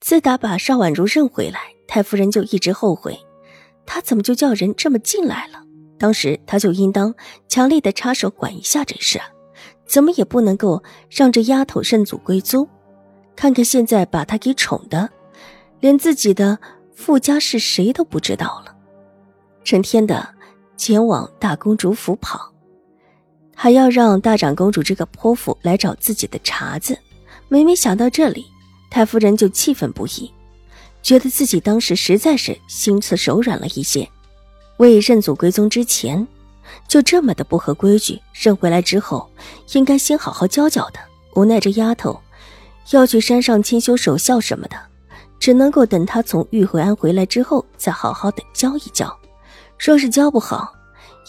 自打把邵婉如认回来，太夫人就一直后悔，她怎么就叫人这么进来了？当时她就应当强力的插手管一下这事，怎么也不能够让这丫头认祖归宗。看看现在把她给宠的，连自己的富家是谁都不知道了，成天的前往大公主府跑，还要让大长公主这个泼妇来找自己的茬子。每每想到这里，太夫人就气愤不已，觉得自己当时实在是心慈手软了一些。未认祖归宗之前，就这么的不合规矩；认回来之后，应该先好好教教的。无奈这丫头要去山上清修守孝什么的，只能够等她从玉回安回来之后再好好的教一教。若是教不好，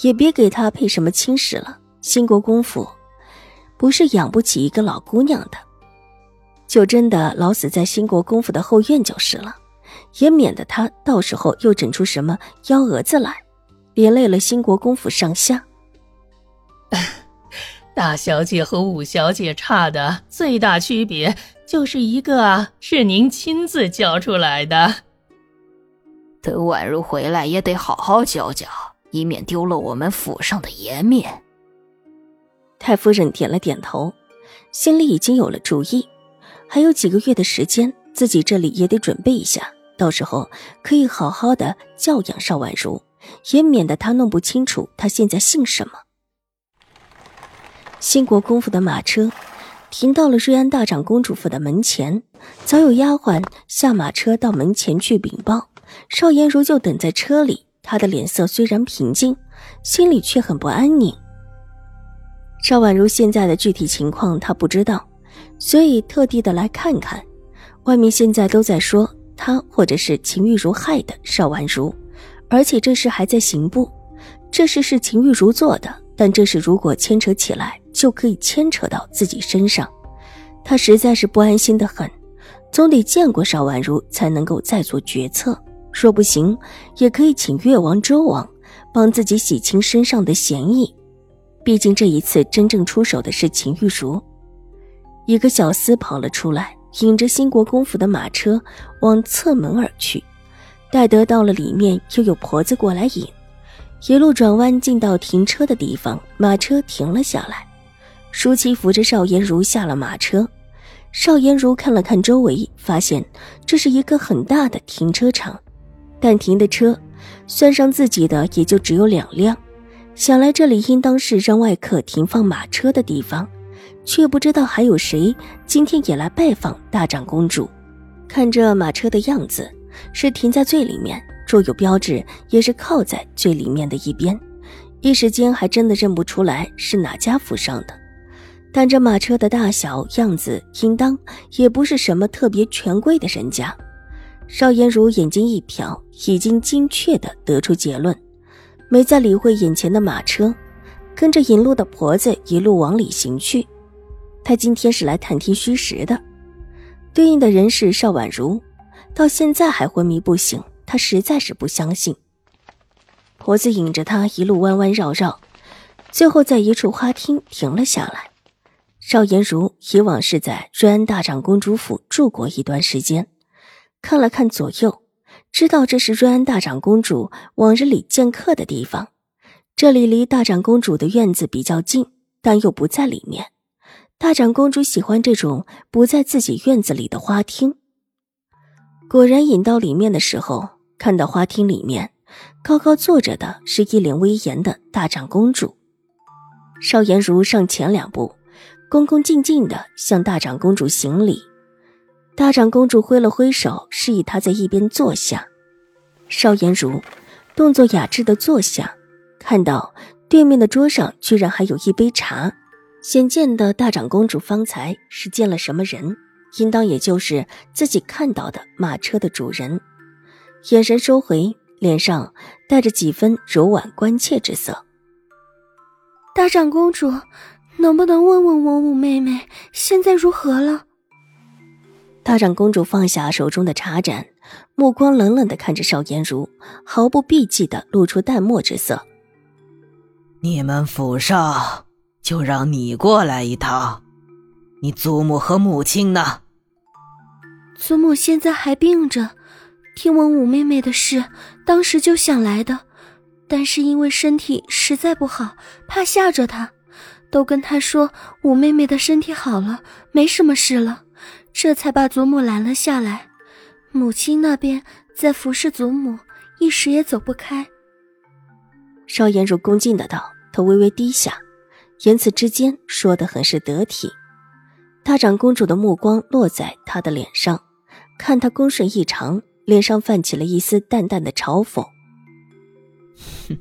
也别给她配什么亲事了。兴国公府不是养不起一个老姑娘的。就真的老死在兴国公府的后院就是了，也免得他到时候又整出什么幺蛾子来，连累了兴国公府上下。大小姐和五小姐差的最大区别就是一个是您亲自教出来的。等婉如回来也得好好教教，以免丢了我们府上的颜面。太夫人点了点头，心里已经有了主意。还有几个月的时间，自己这里也得准备一下，到时候可以好好的教养邵婉如，也免得她弄不清楚她现在姓什么。兴国公府的马车停到了瑞安大长公主府的门前，早有丫鬟下马车到门前去禀报，邵颜如就等在车里。她的脸色虽然平静，心里却很不安宁。邵婉如现在的具体情况，她不知道。所以特地的来看看，外面现在都在说他或者是秦玉茹害的邵婉如，而且这事还在刑部，这事是秦玉茹做的，但这事如果牵扯起来，就可以牵扯到自己身上，他实在是不安心的很，总得见过邵婉如才能够再做决策，若不行，也可以请越王、周王帮自己洗清身上的嫌疑，毕竟这一次真正出手的是秦玉茹。一个小厮跑了出来，引着新国公府的马车往侧门而去。待得到了里面，又有婆子过来引，一路转弯进到停车的地方，马车停了下来。舒淇扶着邵颜如下了马车。邵颜如看了看周围，发现这是一个很大的停车场，但停的车算上自己的也就只有两辆，想来这里应当是让外客停放马车的地方。却不知道还有谁今天也来拜访大长公主。看这马车的样子，是停在最里面，若有标志，也是靠在最里面的一边。一时间还真的认不出来是哪家府上的。但这马车的大小样子，应当也不是什么特别权贵的人家。邵颜如眼睛一瞟，已经精确的得出结论，没再理会眼前的马车，跟着引路的婆子一路往里行去。他今天是来探听虚实的，对应的人是邵婉如，到现在还昏迷不醒，他实在是不相信。婆子引着他一路弯弯绕绕，最后在一处花厅停了下来。邵颜如以往是在瑞安大长公主府住过一段时间，看了看左右，知道这是瑞安大长公主往日里见客的地方。这里离大长公主的院子比较近，但又不在里面。大长公主喜欢这种不在自己院子里的花厅。果然，引到里面的时候，看到花厅里面高高坐着的是一脸威严的大长公主。邵颜如上前两步，恭恭敬敬的向大长公主行礼。大长公主挥了挥手，示意她在一边坐下。邵颜如动作雅致的坐下，看到对面的桌上居然还有一杯茶。显见的大长公主方才是见了什么人，应当也就是自己看到的马车的主人。眼神收回，脸上带着几分柔婉关切之色。大长公主，能不能问问我五妹妹现在如何了？大长公主放下手中的茶盏，目光冷冷的看着邵颜如，毫不避忌的露出淡漠之色。你们府上就让你过来一趟，你祖母和母亲呢？祖母现在还病着，听闻五妹妹的事，当时就想来的。但是因为身体实在不好，怕吓着她，都跟她说五妹妹的身体好了，没什么事了，这才把祖母拦了下来。母亲那边在服侍祖母，一时也走不开。邵颜如恭敬的道，头微微低下，言辞之间说的很是得体。大长公主的目光落在他的脸上，看他恭顺异常，脸上泛起了一丝淡淡的嘲讽。哼，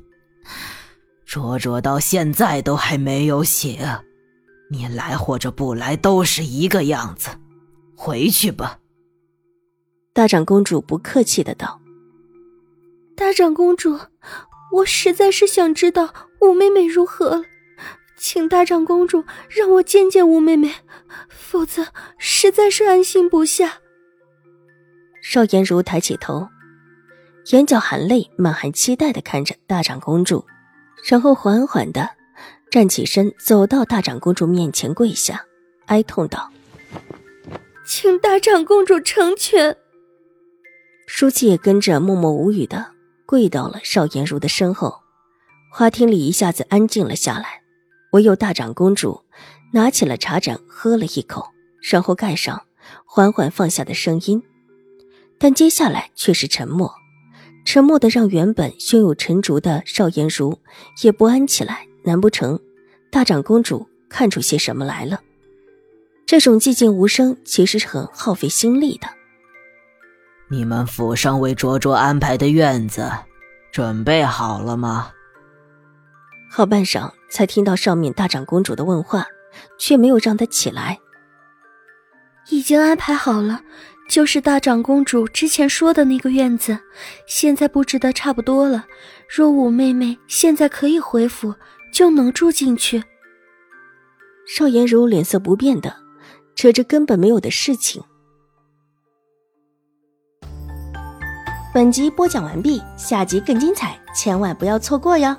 卓卓到现在都还没有醒，你来或者不来都是一个样子，回去吧。大长公主不客气的道：“大长公主，我实在是想知道五妹妹如何了，请大长公主让我见见吴妹妹，否则实在是安心不下。”邵颜如抬起头。眼角含泪，满含期待的看着大长公主，然后缓缓的站起身，走到大长公主面前跪下，哀痛道：“请大长公主成全。”舒淇也跟着默默无语的跪到了邵颜如的身后，花厅里一下子安静了下来，唯有大长公主拿起了茶盏喝了一口，然后盖上，缓缓放下的声音，但接下来却是沉默。沉默的让原本胸有成竹的邵颜如也不安起来。难不成大长公主看出些什么来了？这种寂静无声其实是很耗费心力的。你们府上为卓卓安排的院子准备好了吗？好半晌才听到上面大长公主的问话，却没有让她起来。已经安排好了。就是大长公主之前说的那个院子，现在布置的差不多了。若五妹妹现在可以回府，就能住进去。邵颜如脸色不变的扯着根本没有的事情。本集播讲完毕，下集更精彩，千万不要错过哟。